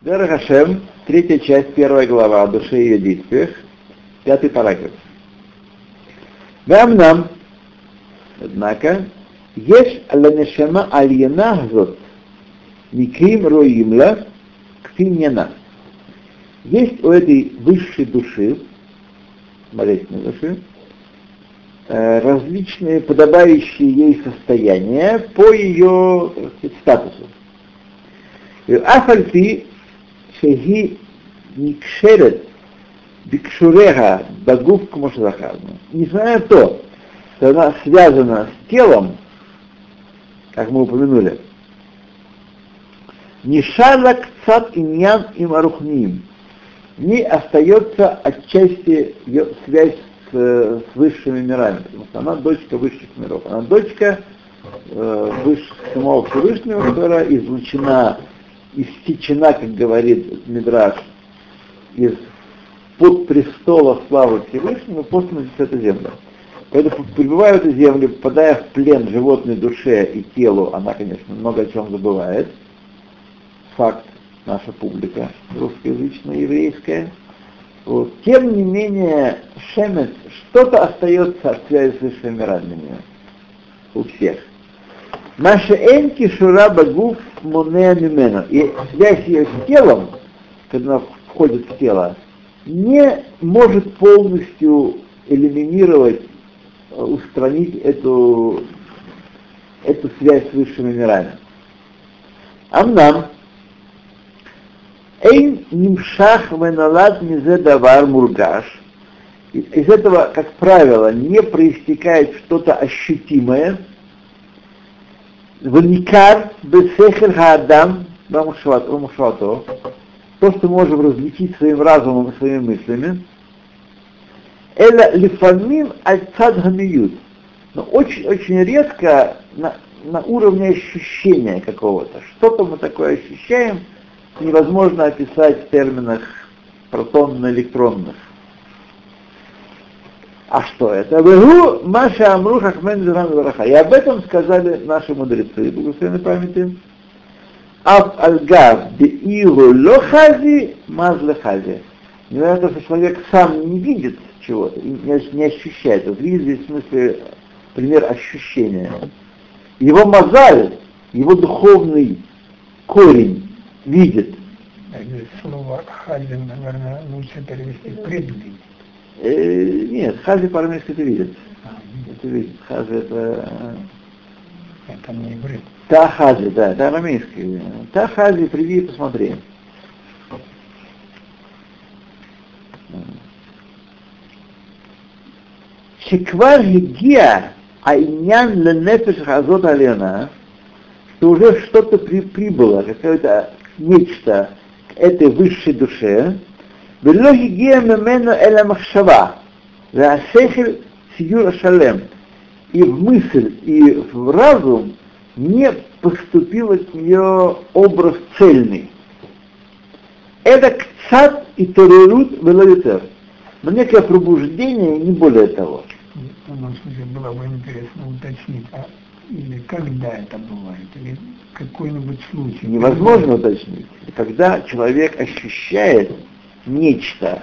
Дера Хашем, третья часть, первая глава о душе и ее действиях, пятый параграф. Вам нам, однако, еш аланешема альена гзот, никим роимла кфиньяна. Есть у этой высшей души, божественной души, э, различные подобающие ей состояния по ее статусу. Афальты שהיא נקשרת бикшуреха багув кумашзахарну. Несмотря на то, что она связана с телом, как мы упомянули, Нишалак цат иньян им арухним. Не остается отчасти ее связь с, с высшими мирами, потому что она дочка высших миров. Она дочка э, высших, самого Всевышнего, которая излучена истечена, как говорит Мидраш, из под престола славы Всевышнего, послана в эту землю. Поэтому, пребывая в эту землю, попадая в плен животной душе и телу, она, конечно, много о чем забывает. Факт, наша публика русскоязычная, еврейская. Вот. Тем не менее, шемет, что-то остается от связи с высшими у всех. Маша энки шура багуф монеа мимена. И связь ее с телом, когда она входит в тело, не может полностью элиминировать, э, устранить эту, эту связь с высшими мирами. Амнам, Эйн нимшах веналад мизе давар мургаш. Из этого, как правило, не проистекает что-то ощутимое, Ваникар бесехер хаадам бамушвато, то, что можем различить своим разумом и своими мыслями, это лифамим аль-цад но очень-очень редко на, на уровне ощущения какого-то. Что-то мы такое ощущаем, невозможно описать в терминах протонно-электронных. А что это? Вегу Маша Амру Хахмен Вараха. И об этом сказали наши мудрецы, благословенной памяти. Аф Альгав Деиру Лохази Мазлехази. Несмотря на то, что человек сам не видит чего-то, не, не ощущает. Вот видит здесь в смысле пример ощущения. Его мозаль, его духовный корень видит. Слово хази, наверное, лучше перевести предвидеть. Э, нет, хази по-армейски это видит. Это видит. Хази это... Это не иврит. Та хази, да, это арамейский. Та хази, приди и посмотри. Шеквар гигия айнян ленефеш хазот алена, что уже что-то при, прибыло, какое-то нечто к этой высшей душе, ולא הגיע ממנו אלא מחשבה, והשכל ציור השלם. И в мысль, и в разум не поступил от нее образ цельный. Это кцат и терерут веловитер. Но некое пробуждение, не более того. В данном случае было бы интересно уточнить, а или когда это бывает, или какой-нибудь случай. Невозможно уточнить. Когда человек ощущает нечто,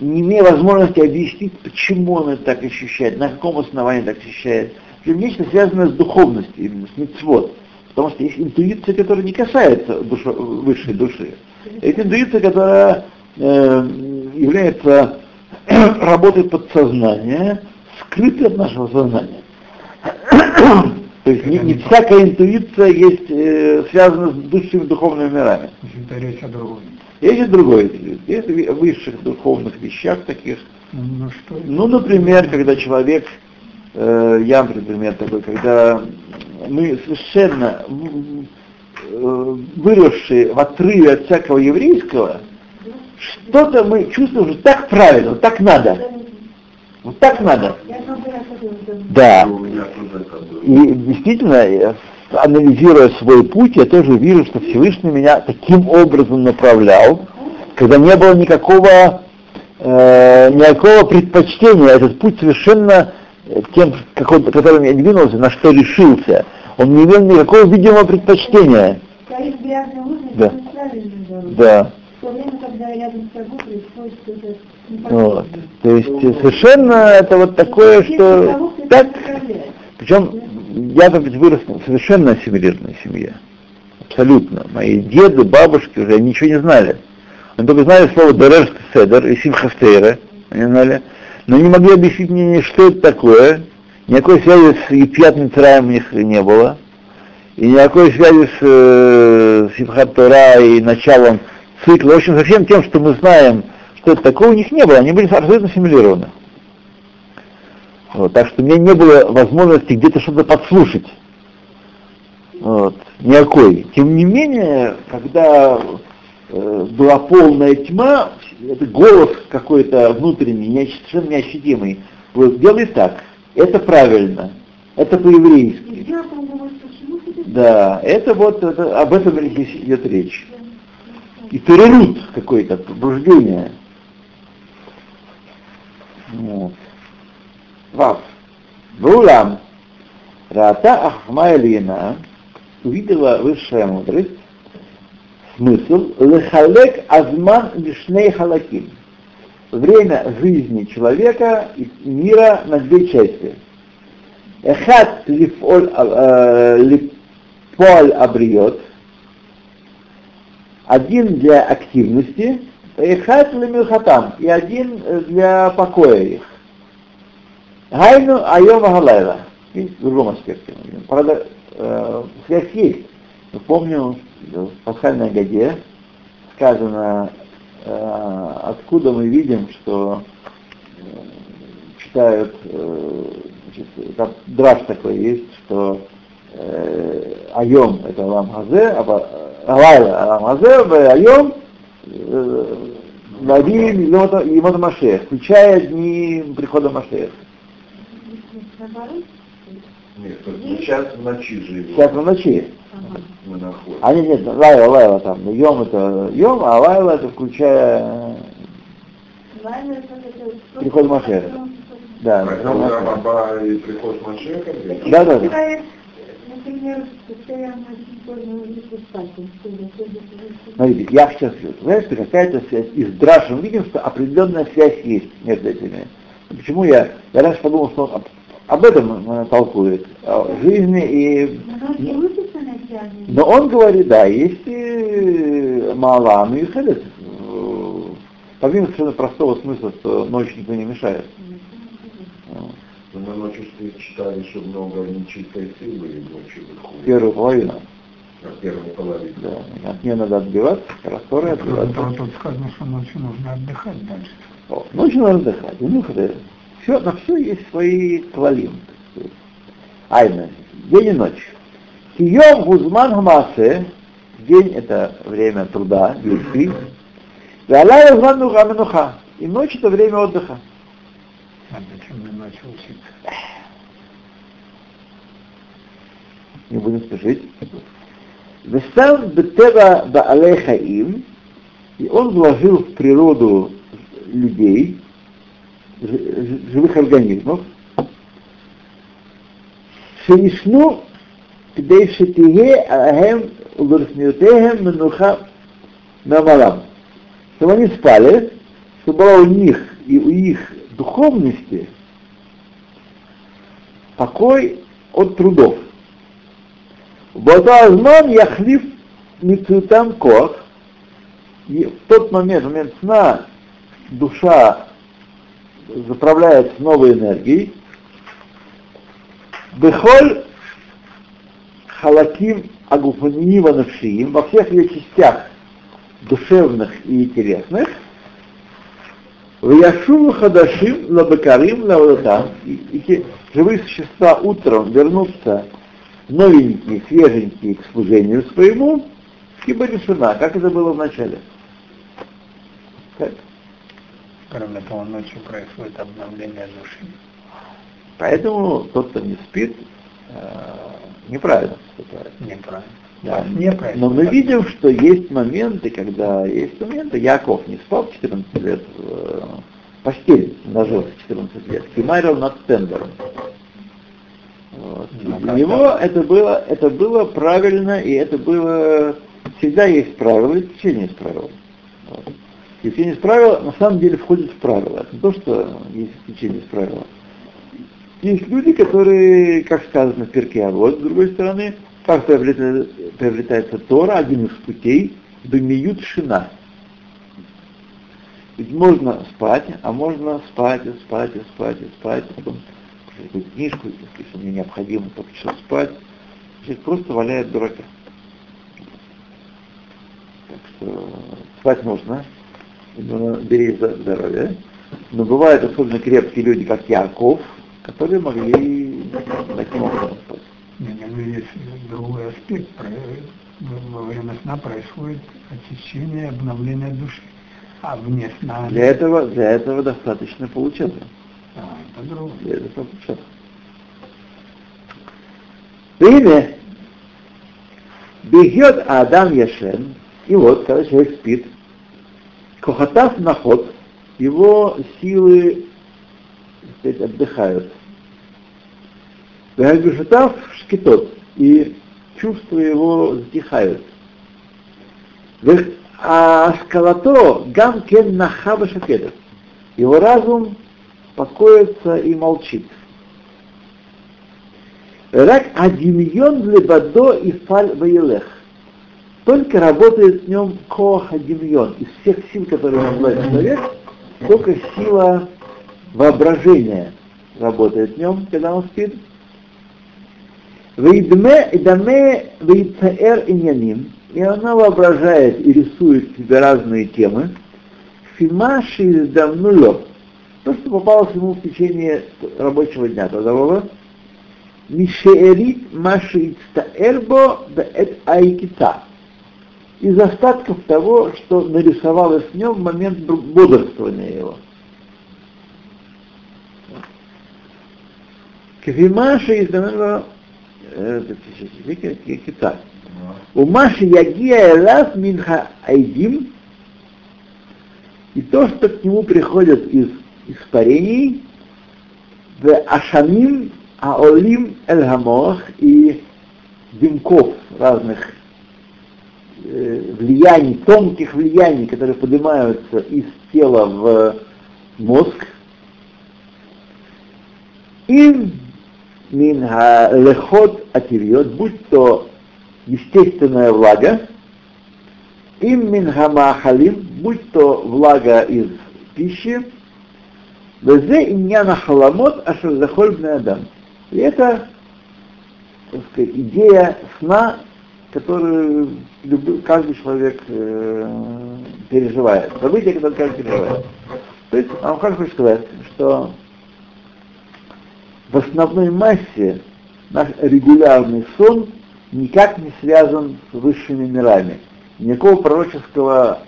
не имея возможности объяснить, почему он это так ощущает, на каком основании так ощущает. Нечто связанное с духовностью, именно с мецвод. Потому что есть интуиция, которая не касается душо, высшей души. Это интуиция, которая э, является работой подсознания, скрытой от нашего сознания. То есть не, не всякая интуиция есть э, связана с высшими духовными мирами. Это речь о другом. Есть другое, есть в высших духовных вещах таких. Ну, что ну например, когда человек, э, я, например, такой, когда мы совершенно э, выросшие в отрыве от всякого еврейского, что-то мы чувствуем, что так правильно, так надо. Вот так надо. Да. И действительно, анализируя свой путь, я тоже вижу, что Всевышний меня таким образом направлял, когда не было никакого, э, никакого предпочтения. Этот путь совершенно э, тем, какой, которым я двинулся, на что решился, он не имел никакого видимого предпочтения. Да. Да. В то время, когда рядом с тобой происходит что-то Вот. То есть совершенно это вот такое, что так, причем я вырос в совершенно ассимилированной семье. Абсолютно. Мои деды, бабушки уже ничего не знали. Они только знали слово Дереш Седер и Симхастейра, они знали, но не могли объяснить мне, что это такое. Никакой связи с Епьят Траем у них не было. И никакой связи с э, Симхат и началом цикла. В общем, со всем тем, что мы знаем, что это такое, у них не было. Они были абсолютно ассимилированы. Вот, так что у меня не было возможности где-то что-то подслушать. Вот, никакой. Тем не менее, когда э, была полная тьма, это голос какой-то внутренний, неощ- совершенно неощутимый, был, делай так, это правильно, это по-еврейски. Да, это вот, это, об этом идет речь. И перерут какой-то, пробуждение. Вот. Вав. Ваулам. Рата Ахма Элина увидела высшая мудрость, смысл лехалек азман лишней халаким. Время жизни человека и мира на две части. Эхат лифоль э, абриот, один для активности, эхат лемилхатам, и один для покоя их. Гайну айом галайла. Видите, в другом аспекте. Правда, э, связь есть. Мы помним, в пасхальной годе сказано, э, откуда мы видим, что э, читают, э, значит, там драж такой есть, что э, айом это Алам а ба- Алайла Алам Хазе, айом э, Лавим и Мота Машех, включая дни прихода Машеха. Наоборот? Нет, сейчас в ночи живем. Сейчас в ночи. Ага. Мы находимся. А нет, нет, лайла, лайла там. Йом это йом, а лайла это включая... Это- Приход Машеха. Да, А это уже Баба и приход Машеха? Да, да, да. Смотрите, я сейчас знаешь, что какая-то связь, из драж мы видим, что определенная связь есть между этими. Почему я, я раньше подумал, что он об, этом э, толкует, о жизни и... Но он говорит, да, есть и Маалам и Хелес. Помимо совершенно простого смысла, что ночь никто не мешает. Но Мы ночью читали, что много нечистой силы и ночью выходит. Первую половину. На первой половине. Да. От нее надо отбиваться, того, отбиваться. тут сказано, что ночью нужно отдыхать дальше. О, Ночью надо отдыхать. И ну, это, все, на все есть свои квалим. Айна, день и ночь. Кием гузман гумасе, день это время труда, действий. И алай гузман нуха. И ночь это время отдыха. А зачем мне ночью учиться? не будем спешить. Вестам бетева баалей хаим, и он вложил в природу людей, живых организмов. Шенишну кдей шетие ахем лурсниутехем менуха намалам. Чтобы они спали, чтобы была у них и у их духовности покой от трудов. Батазман яхлиф мицутам кох. И в тот момент, в момент сна, душа заправляется новой энергией, Бехоль халаким агуфаниива навшиим, во всех ее частях душевных и телесных, в Яшуву Хадашим Лабакарим Лавадатам, и, и живые существа утром вернутся новенькие, свеженькие к служению своему, ибо решена, как это было в начале. Так. Кроме того, ночью происходит обновление души. Поэтому тот, кто не спит, э, неправильно поступает. Неправильно. Да. Неправильно. Но мы видим, что есть моменты, когда есть моменты, Яков не спал в 14 лет в э, постели, ложился в 14 лет, кемарил над тендером. Вот. Ну, Для него это было, это было правильно, и это было всегда есть правила и исключение из правил. Вот. Исключение из правила на самом деле входит в правила. Это не то, что есть исключение из правила. Есть люди, которые, как сказано в перке, а вот с другой стороны, как приобретается, приобретается Тора, один из путей, бемиют шина. Ведь можно спать, а можно спать и спать и спать и спать, потом какую-то книжку, если мне необходимо только что спать, человек просто валяет дурака. Так что спать можно, бери здоровье. Но бывают особенно крепкие люди, как Яков, которые могли таким образом спать. Не, ну есть другой аспект. Во время сна происходит очищение, обновление души. А вне сна... Для этого, для этого достаточно получаса. А, это другое. Для этого получаса. Время бегет Адам Яшен, и вот, когда человек спит, Кохатав наход, его силы сказать, отдыхают. Вегашатав шкитот, и чувства его затихают. А скалато гам кен нахаба шакедов. Его разум покоится и молчит. Рак адимьон лебадо и фаль ваелех. Только работает в нем коах адимьон. Из всех сил, которые он обладает человек, только сила воображения работает в нем, когда он спит. Вейдме идаме вейцаэр иньяним. И она воображает и рисует себе разные темы. Фимаши издавнуло. То, что попалось ему в течение рабочего дня трудового. Мишеэрит маши ицтаэрбо бэт айкита. Из остатков того, что нарисовалось в нем в момент бодрствования его. Квимаши издавнуло кита. У Маши Ягия Элас Минха Айдим, и то, что к нему приходят из испарений, в Ашамим Аолим Эль и дымков разных э, влияний, тонких влияний, которые поднимаются из тела в мозг, им мин лехот ативьот, будь то естественная влага, им мин хамахалим, будь то влага из пищи, везе иньяна халамот ашер захоль адам. И это, сказать, идея сна, которую любой, каждый человек э, переживает. Событие, которое каждый переживает. То есть, Амхар хочет сказать, что в основной массе наш регулярный сон никак не связан с высшими мирами. Никакого пророческого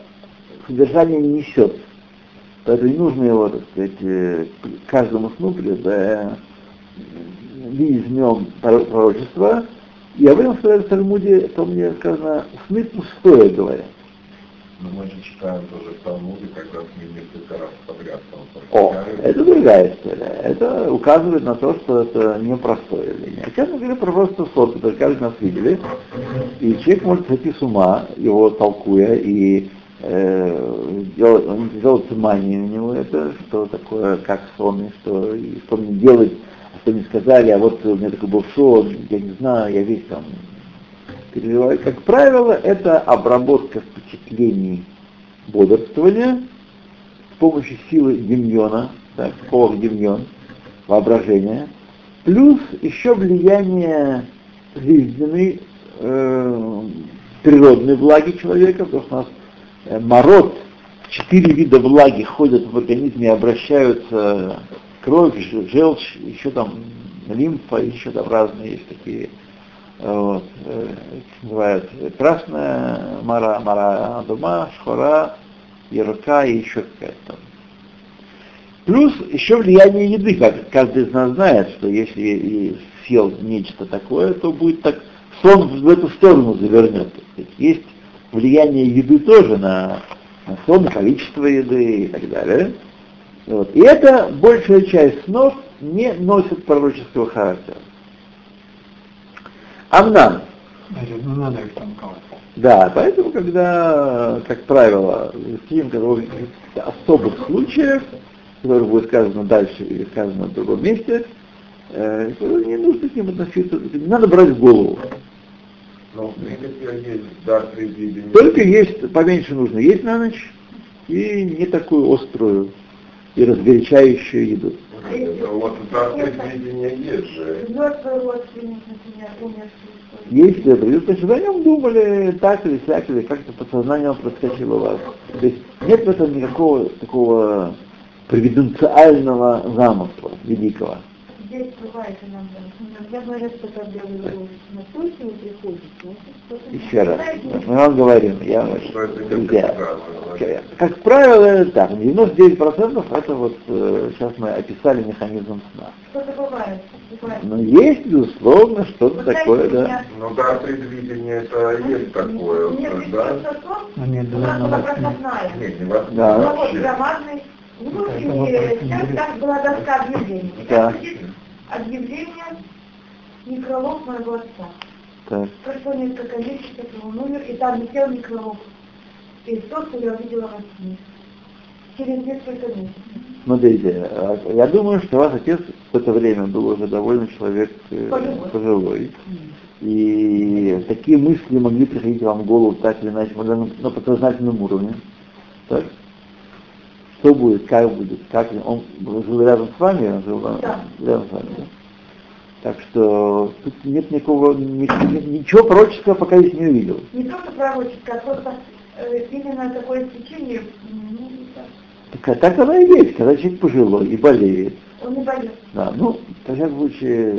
содержания не несет. Поэтому не нужно его, так сказать, э, каждому сну видеть в нем пророчество. И об этом в Талмуде, то мне сказано, сны пустое, говорят. Но мы же читаем тоже в Талмуде, когда мы несколько раз подряд там О, это другая история. Это указывает на то, что это непростое явление. Сейчас мы говорим про просто сон, который каждый нас видели. И человек может сойти с ума, его толкуя, и э, делать, он делает мания у него это, что такое, как сон, и что, и что мне делать, что мне сказали, а вот у меня такой был сон, я не знаю, я весь там переживаю. Как правило, это обработка впечатлений бодрствования с помощью силы демьона, так, кох демьон, воображения, плюс еще влияние жизненной, э, природной влаги человека, потому что у нас э, мород, четыре вида влаги ходят в организме и обращаются кровь, желчь, еще там лимфа, еще там разные есть такие вот, э, называют красная мара, мара дума, шхора, ярка и еще какая-то. Плюс еще влияние еды, как каждый из нас знает, что если съел нечто такое, то будет так, сон в эту сторону завернет. Есть влияние еды тоже на, на сон, количество еды и так далее. Вот. И это большая часть снов не носит пророческого характера. Амнам. Значит, ну надо их толковать. Да, поэтому, когда, как правило, фильм, в особых случаях, который будет сказано дальше или сказано в другом месте, э, не нужно к ним относиться, не надо брать в голову. Но принципе есть предвидения. Только есть, поменьше нужно есть на ночь, и не такую острую и разгорячающую еду. Вот дар предвидения есть же. Мертвый родственник, например, умерший. Есть это, и, то есть вы о нем думали так или сяк, или как-то подсознание проскочило у вас. То есть нет в этом никакого такого провиденциального замысла великого. Здесь бывает иногда. Иногда говорят, что когда вы на случай приходите, значит, что-то... Еще раз, мы вам говорим, я друзья, правильно. как правило, это так, 99% это вот, э, сейчас мы описали механизм сна. Что-то бывает. Но есть, безусловно, что-то Вы такое, да. Ну дар предвидения это есть такое, Мне вот, да? Но нет, да, была да. Нет, не вас Да. Ну, громадный. Ну, Это и вопрос сейчас так была доска объявлений. Да. Объявление некролог моего отца. Так. Прошло несколько месяцев, он умер, и там висел некролог. И то, что я увидела во сне. Через несколько месяцев. Смотрите, а, я думаю, что ваш отец в это время был уже довольно человек э, Пожилой. пожилой. И такие мысли могли приходить вам в голову так или иначе, на, на подсознательном уровне. Так? Что будет, как будет, как он жил рядом с вами, он жил Да. рядом с вами, да? Так что тут нет никакого, ни- ни- ничего пророческого пока я не увидел. Не просто пророческое, а просто э, именно такое стечение, ну, так, Так, а так оно и есть, когда человек пожилой и болеет. он не боится. Да, ну, всяком случае,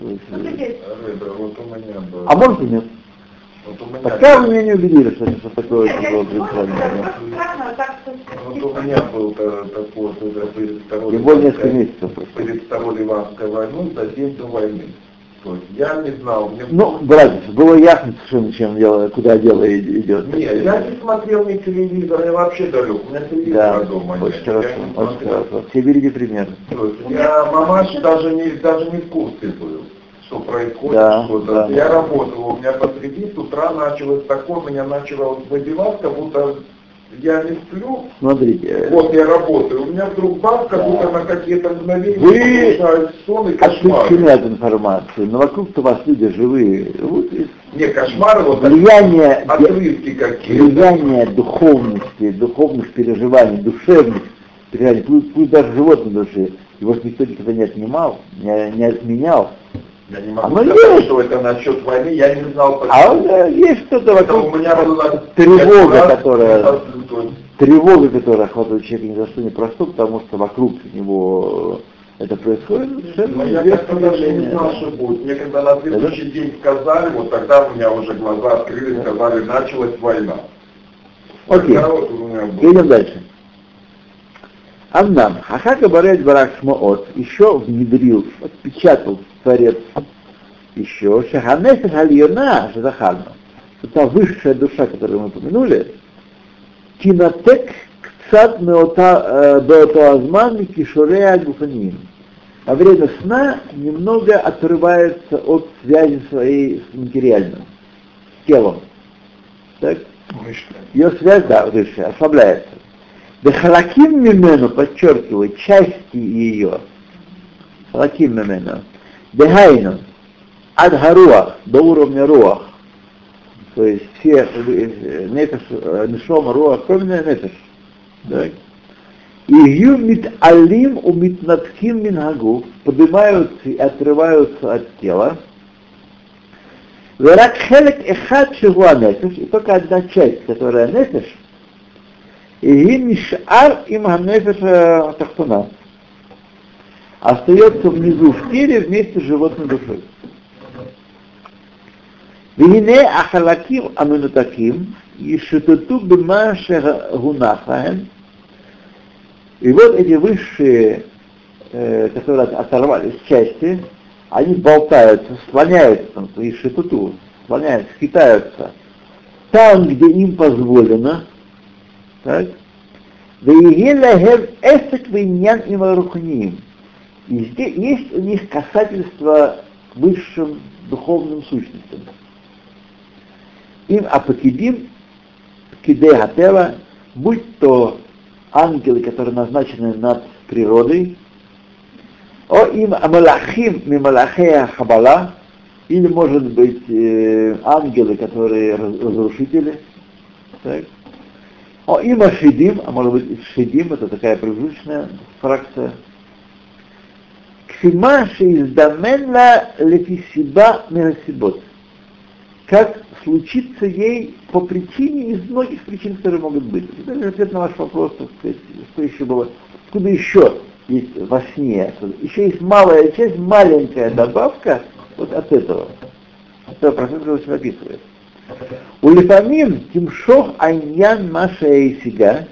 э, Смотрите, Рыба, вот у меня был. а может и нет. Пока вы меня не убедили, что это такое я было что... вот у меня был такой уже перед второй более несколько месяцев перед второй Ливанской войной за день до войны. То есть я не знал, мне Ну, братец, было ясно совершенно, чем дело, куда дело идет. Нет, я не смотрел ни телевизор, я вообще далек. У меня телевизора Да, дома нет. очень Я хорошо, не очень хорошо. Все видели пример. То есть я мамаш даже не, даже не в курсе был, что происходит, Да, что-то. да. Я работал, у меня посреди с утра началось такое, меня начало выбивать, как будто я не сплю. Смотрите, Вот я работаю, у меня вдруг бац, как Да. будто на какие-то мгновения Вы сон и кошмар. отключены от информации, но вокруг-то вас люди живые. Вот и Не, кошмары, вот влияние, отрывки какие-то. влияние духовности, духовных переживаний, душевных переживаний, пусть, пусть даже животной души, его никто никогда не отнимал, не, не отменял. Я не могу Оно сказать, есть. что это насчет войны, я не знал, почему. А э, есть что-то Это вокруг, у меня была тревога, я которая- тревога, которая охватывает человека ни за что не просто, потому что вокруг него это происходит, Но совершенно я известное как-то даже не знал, что будет. Мне когда на следующий день сказали, вот тогда у меня уже глаза открылись, сказали, началась война. Окей, едем дальше. Аннам, Хахака Барет Барак Шмоот еще внедрил, отпечатал Творец еще, Шаханесет Альона Шазахарна, та высшая душа, которую мы упомянули, Кинотек Кцат Меота Азман Кишурея Гуфаним. Во время сна немного отрывается от связи своей с материальным, с телом. Так? Ее связь, да, выше, ослабляется. Бехалаким мимену, подчеркиваю, части ее. Халаким мимену. Бехайну. Адгаруах, до уровня руах. То есть все э, нефеш, э, нишома, руах, кроме нефеш. Так? И мит алим у мит надхим минагу поднимаются и отрываются от тела. Верак хелек эхад шигуа нефеш, и только одна часть, которая нефеш, и нишар им ханефеша э, тахтуна. Остается внизу в теле вместе с животной душой. Вине ахалаким аминутаким, и шутуту бимаше гунахаем. И вот эти высшие, э, которые оторвались части, они болтаются, слоняются, и шутуту, слоняются, хитаются там, где им позволено, так. И здесь есть у них касательство к высшим духовным сущностям. им апокидим, киде гатева, будь то ангелы, которые назначены над природой, о им амалахим мималахея хабала, или, может быть, э, ангелы, которые разрушители. Так. О им ашидим, а может быть, шидим, это такая промежуточная фракция. Кфима шеиздаменла лефисиба мирасибот. Как случится ей по причине из многих причин, которые могут быть. Это ответ на ваш вопрос, что еще было. Откуда еще есть во сне? Еще есть малая часть, маленькая добавка вот от этого. Это процесс, который описывает. У Лефамим тимшох айнян маша эйсига,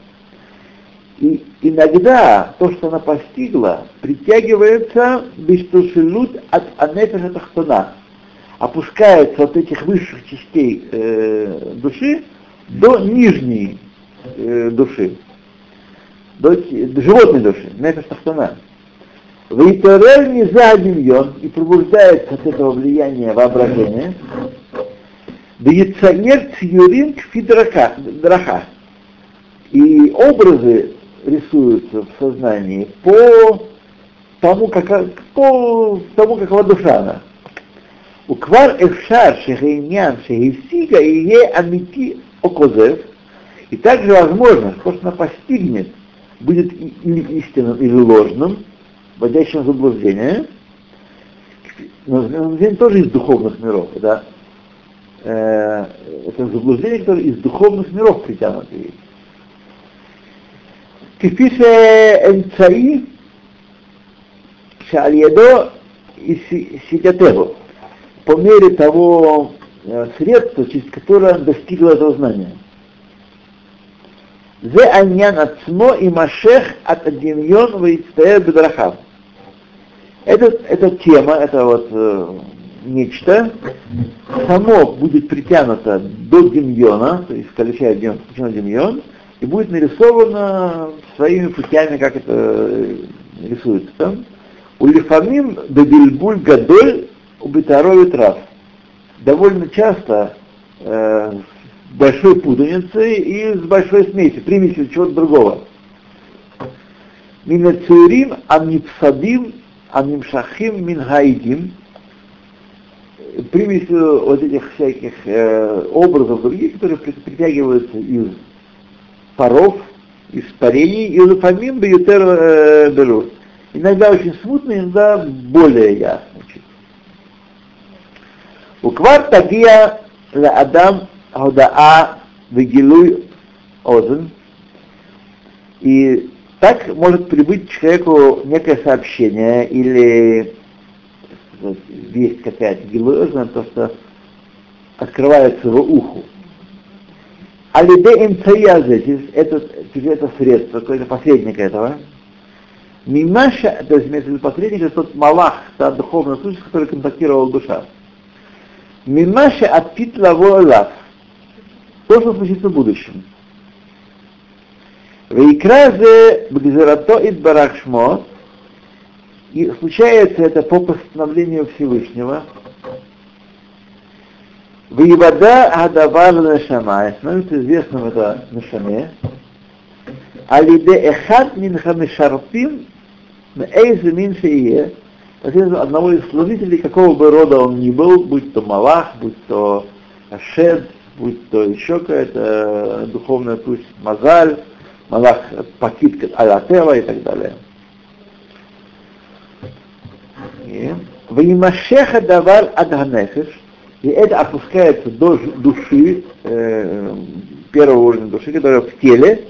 и иногда то, что она постигла, притягивается биштушилут от анефеша тахтона, опускается от этих высших частей э, души до нижней э, души, до, до животной души, нефеш тахтона. Вейтерель не за и пробуждается от этого влияния воображения, Вецагер цюрин фидраха. И образы рисуются в сознании по тому, как, по тому, какова душа она. Уквар эфшар шехейнян шехисига и е амити окозев. И также возможно, что она постигнет, будет или истинным, или ложным, вводящим в заблуждение. Но заблуждение тоже из духовных миров, да? это заблуждение, которое из духовных миров притянуто есть. Кефише эмцаи шальедо и сидятебу. По мере того средства, через которое он достигло этого знания. Зе аньян ацмо и машех от адимьон ваицтея бедрахав. Эта, эта тема, это вот э, нечто, само будет притянуто до демьона, то есть включая демьон, демьон, и будет нарисовано своими путями, как это э, рисуется там. У лифамим бебильбуль гадоль убитаровит трав. Довольно часто э, с большой путаницей и с большой смесью, примесью чего-то другого. Минацурим амнипсадим амнимшахим минхаидим примесью вот этих всяких э, образов других, которые притягиваются из паров, из парений, и луфамим бьютер э, берут. Иногда очень смутно, иногда более ясно. Уквар тагия ла адам хаудаа вегилуй озен. И так может прибыть человеку некое сообщение или весть какая-то гилуэзна, то, что открывается его уху. Алиде имцаязе, это, это средство, какое-то посредник этого. Мимаша, то есть имеется в виду посредник, это тот малах, та духовная сущность, который контактировал душа. Мимаша от питлаво лав. То, что случится в будущем. Вейкразе бгзерато и барахшмо, и случается это по постановлению Всевышнего. Воевода Адавар Нашамай, становится известным это Нашаме. Алиде Эхат Минхамишарпим Эйзе Миншие, одного из служителей, какого бы рода он ни был, будь то Малах, будь то Ашед, будь то еще какая-то духовная пусть Мазаль, Малах Пакит Алатева и так далее. Ваимашеха давар адганефиш, и это опускается до души, э, первого уровня души, которая в теле,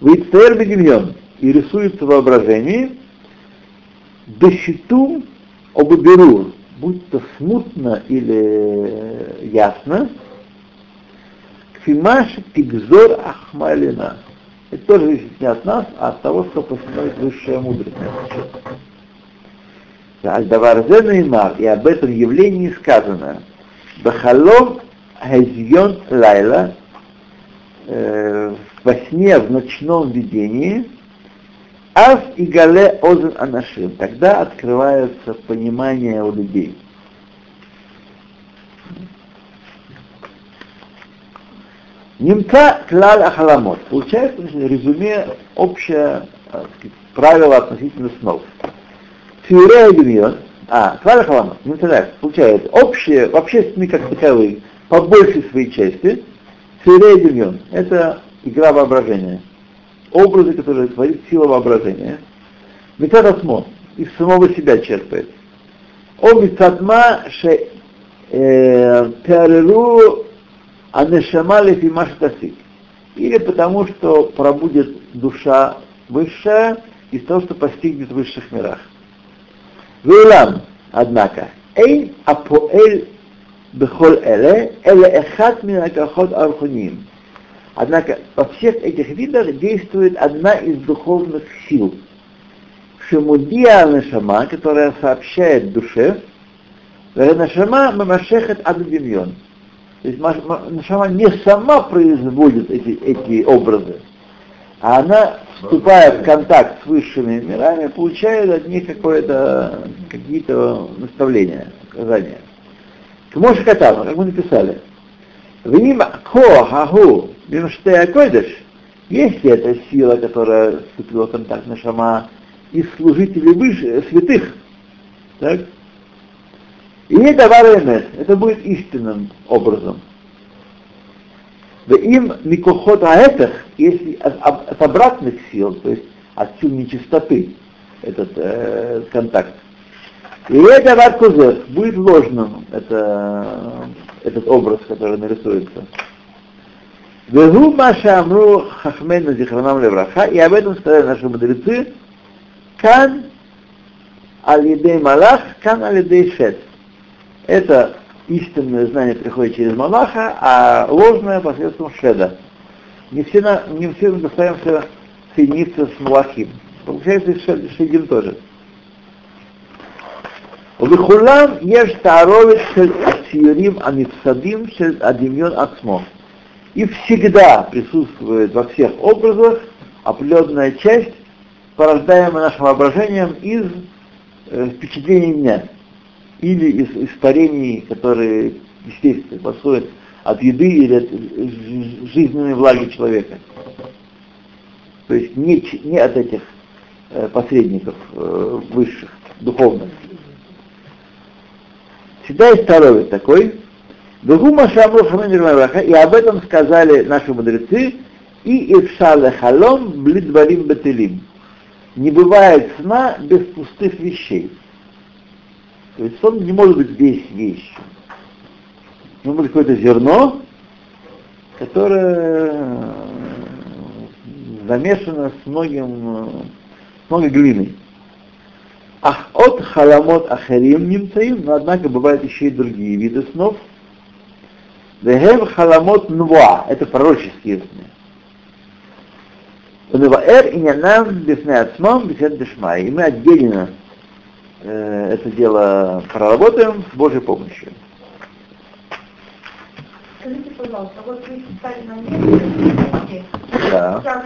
вейцер бегемьон, и рисуется в воображении, дощитум обуберу, будь то смутно или ясно, кфимаш тигзор ахмалина. Это тоже зависит не от нас, а от того, что постановит высшая мудрость. И об этом явлении сказано, Бахалом Хазьон Лайла, во сне, в ночном видении, Ав и Гале Озен Анашим, тогда открывается понимание у людей. Немца клаль ахаламот. Получается резюме общее сказать, правило относительно снов. Фиурея Демион, а, клаль ахаламот, немца так, получается, общее, вообще сны как таковые, по большей своей части, фиурея Демион, это игра воображения. Образы, которые творит сила воображения. Мецад Асмо, из самого себя черпает. О Мецадма ше Переру Анешама Лефима Штасик. Или потому, что пробудет душа высшая из того, что постигнет в высших мирах. Вейлам, однако, Эйн Апоэль Бехоль Эле, Эле Эхат Минакахот Архуним. Однако во всех этих видах действует одна из духовных сил. Шемудия Нашама, которая сообщает душе, Нашама Мамашехет Ададимьон. То есть Нашама не сама производит эти, эти образы, а она, вступая в контакт с высшими мирами, получает от них какое-то, какие-то наставления, указания. К Моше Катану, как мы написали, Вим ко хагу бимштея койдыш, если это сила, которая вступила в контакт на шама из служителей выше, святых, так? И это это будет истинным образом. Им микохот аэтах, если от обратных сил, то есть от сил нечистоты, этот э, контакт. И это варкузер будет ложным, это этот образ, который нарисуется. Вегу Маша Амру Хахмейна Зихранам Левраха, и об этом сказали наши мудрецы, Кан Алидей Малах, Кан Алидей Шет. Это истинное знание приходит через монаха, а ложное посредством Шеда. Не все, на, не все мы достаемся соединиться с Малахим. Получается и Шедин тоже. Вихулам еш таровит сиюрим анифсадим адимьон ацмо. И всегда присутствует во всех образах определенная часть, порождаемая нашим воображением из э, впечатлений дня или из испарений, которые, естественно, восходят от еды или от жизненной влаги человека. То есть не, не от этих э, посредников э, высших, духовных. Всегда есть второй такой. Духума Шамру и об этом сказали наши мудрецы, и Ившале Халом Блидварим Бателим. Не бывает сна без пустых вещей. То есть сон не может быть весь вещь. Может быть какое-то зерно, которое замешано с многим, с многой глиной. Ах от халамот ахарим немцаим, но однако бывают еще и другие виды снов. Вехем халамот нва, это пророческие сны. Унываэр и нянам бифне ацмам бифен дешмай. И мы отдельно э, это дело проработаем с Божьей помощью. Скажите, пожалуйста, вот вы стали на месте, Да.